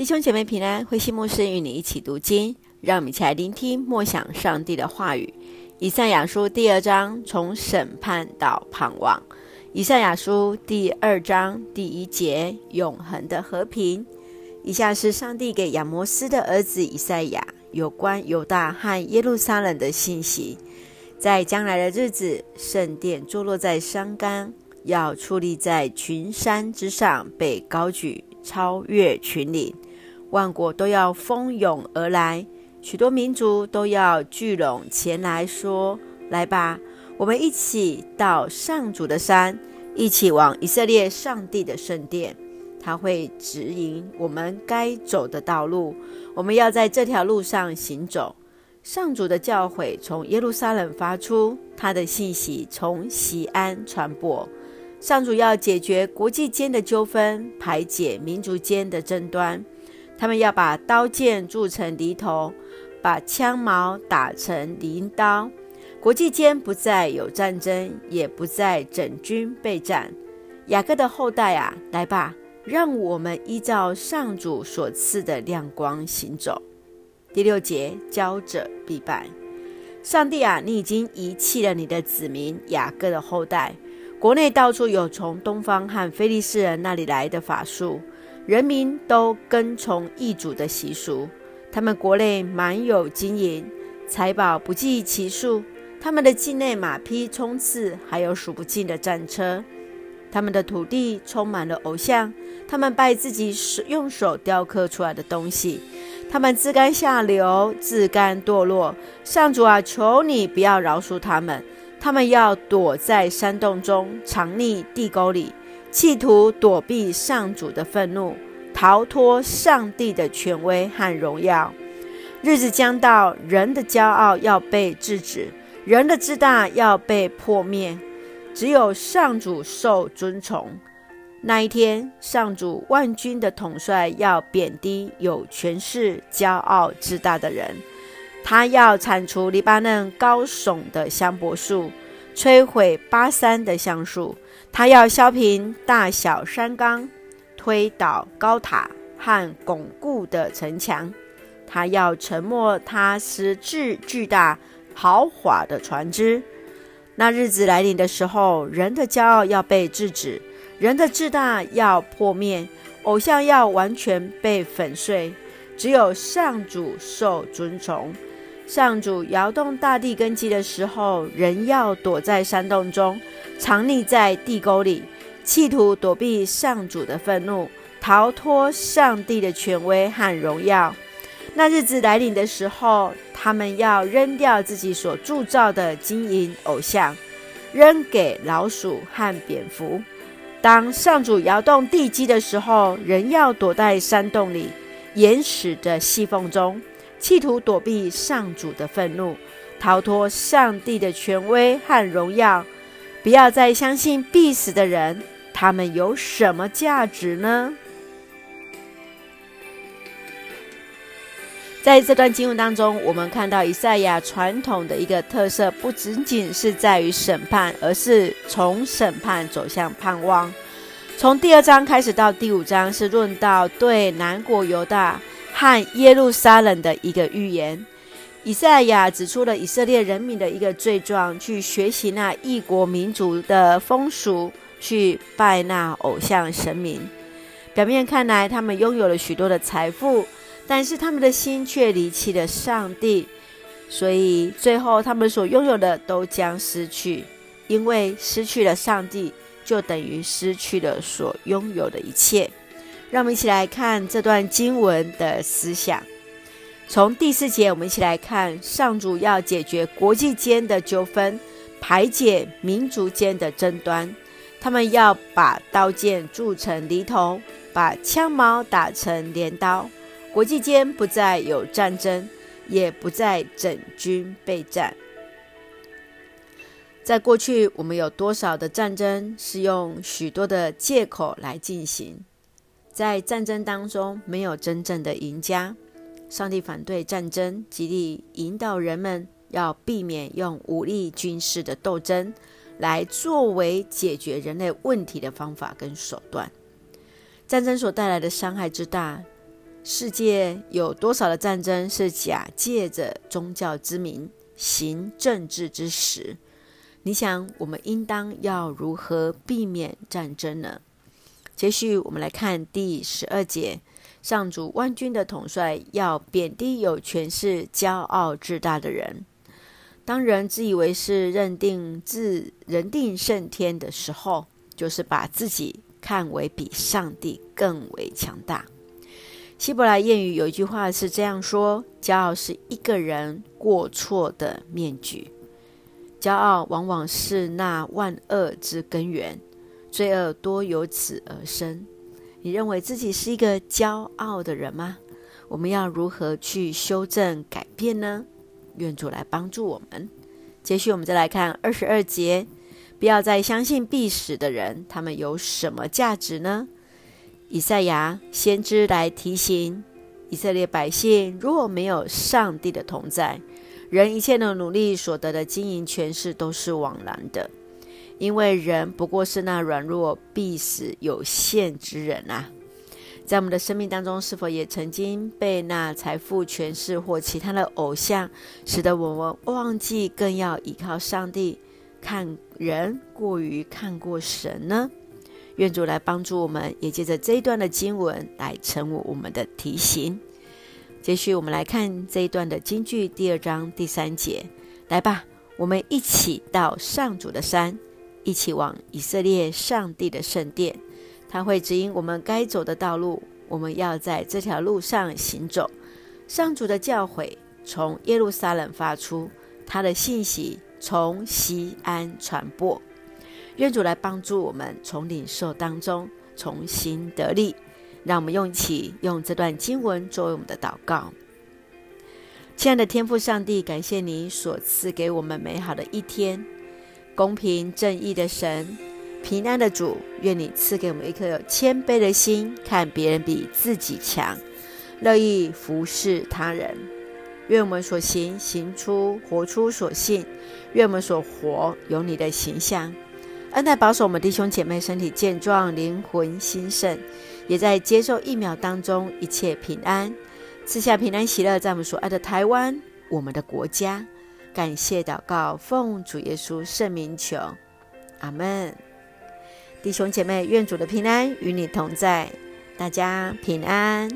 弟兄姐妹平安，灰心牧师与你一起读经，让我们一起来聆听默想上帝的话语。以赛亚书第二章，从审判到盼望。以赛亚书第二章第一节，永恒的和平。以下是上帝给亚摩斯的儿子以赛亚有关犹大和耶路撒冷的信息。在将来的日子，圣殿坐落在山冈，要矗立在群山之上，被高举，超越群岭。万国都要蜂拥而来，许多民族都要聚拢前来说：“来吧，我们一起到上主的山，一起往以色列上帝的圣殿。他会指引我们该走的道路，我们要在这条路上行走。上主的教诲从耶路撒冷发出，他的信息从西安传播。上主要解决国际间的纠纷，排解民族间的争端。”他们要把刀剑铸成犁头，把枪矛打成鳞刀。国际间不再有战争，也不再整军备战。雅各的后代啊，来吧，让我们依照上主所赐的亮光行走。第六节，骄者必败。上帝啊，你已经遗弃了你的子民雅各的后代。国内到处有从东方和非利士人那里来的法术。人民都跟从异族的习俗，他们国内满有金银财宝，不计其数。他们的境内马匹冲刺，还有数不尽的战车。他们的土地充满了偶像，他们拜自己手用手雕刻出来的东西。他们自甘下流，自甘堕落。上主啊，求你不要饶恕他们，他们要躲在山洞中，藏匿地沟里。企图躲避上主的愤怒，逃脱上帝的权威和荣耀。日子将到，人的骄傲要被制止，人的自大要被破灭。只有上主受尊崇。那一天，上主万军的统帅要贬低有权势、骄傲自大的人。他要铲除黎巴嫩高耸的香柏树，摧毁巴珊的橡树。他要削平大小山冈，推倒高塔和巩固的城墙。他要沉没他实质巨大豪华的船只。那日子来临的时候，人的骄傲要被制止，人的自大要破灭，偶像要完全被粉碎，只有上主受尊崇。上主摇动大地根基的时候，人要躲在山洞中，藏匿在地沟里，企图躲避上主的愤怒，逃脱上帝的权威和荣耀。那日子来临的时候，他们要扔掉自己所铸造的金银偶像，扔给老鼠和蝙蝠。当上主摇动地基的时候，人要躲在山洞里、岩石的细缝中。企图躲避上主的愤怒，逃脱上帝的权威和荣耀。不要再相信必死的人，他们有什么价值呢？在这段经文当中，我们看到以赛亚传统的一个特色，不仅仅是在于审判，而是从审判走向盼望。从第二章开始到第五章，是论到对南国犹大。和耶路撒冷的一个预言，以赛亚指出了以色列人民的一个罪状，去学习那异国民族的风俗，去拜那偶像神明。表面看来，他们拥有了许多的财富，但是他们的心却离弃了上帝，所以最后他们所拥有的都将失去，因为失去了上帝，就等于失去了所拥有的一切。让我们一起来看这段经文的思想。从第四节，我们一起来看上主要解决国际间的纠纷，排解民族间的争端。他们要把刀剑铸成犁头，把枪矛打成镰刀。国际间不再有战争，也不再整军备战。在过去，我们有多少的战争是用许多的借口来进行？在战争当中，没有真正的赢家。上帝反对战争，极力引导人们要避免用武力军事的斗争来作为解决人类问题的方法跟手段。战争所带来的伤害之大，世界有多少的战争是假借着宗教之名行政治之实？你想，我们应当要如何避免战争呢？接续，我们来看第十二节：上主万军的统帅要贬低有权势、骄傲自大的人。当人自以为是、认定自人定胜天的时候，就是把自己看为比上帝更为强大。希伯来谚语有一句话是这样说：“骄傲是一个人过错的面具。”骄傲往往是那万恶之根源，罪恶多由此而生。你认为自己是一个骄傲的人吗？我们要如何去修正、改变呢？愿主来帮助我们。接续，我们再来看二十二节：不要再相信必死的人，他们有什么价值呢？以赛亚先知来提醒以色列百姓：如果没有上帝的同在，人一切的努力所得的金银权势都是枉然的，因为人不过是那软弱、必死、有限之人啊！在我们的生命当中，是否也曾经被那财富、权势或其他的偶像，使得我们忘记更要依靠上帝，看人过于看过神呢？愿主来帮助我们，也借着这一段的经文来成为我们的提醒。接续，我们来看这一段的金句，第二章第三节。来吧，我们一起到上主的山，一起往以色列上帝的圣殿。他会指引我们该走的道路，我们要在这条路上行走。上主的教诲从耶路撒冷发出，他的信息从西安传播。愿主来帮助我们，从领受当中重新得力。让我们用一起用这段经文作为我们的祷告。亲爱的天父上帝，感谢你所赐给我们美好的一天，公平正义的神，平安的主，愿你赐给我们一颗有谦卑的心，看别人比自己强，乐意服侍他人。愿我们所行行出活出所信，愿我们所活有你的形象。恩待保守我们弟兄姐妹身体健壮，灵魂兴盛，也在接受疫苗当中一切平安，赐下平安喜乐，在我们所爱的台湾，我们的国家。感谢祷告，奉主耶稣圣名求，阿门。弟兄姐妹，愿主的平安与你同在，大家平安。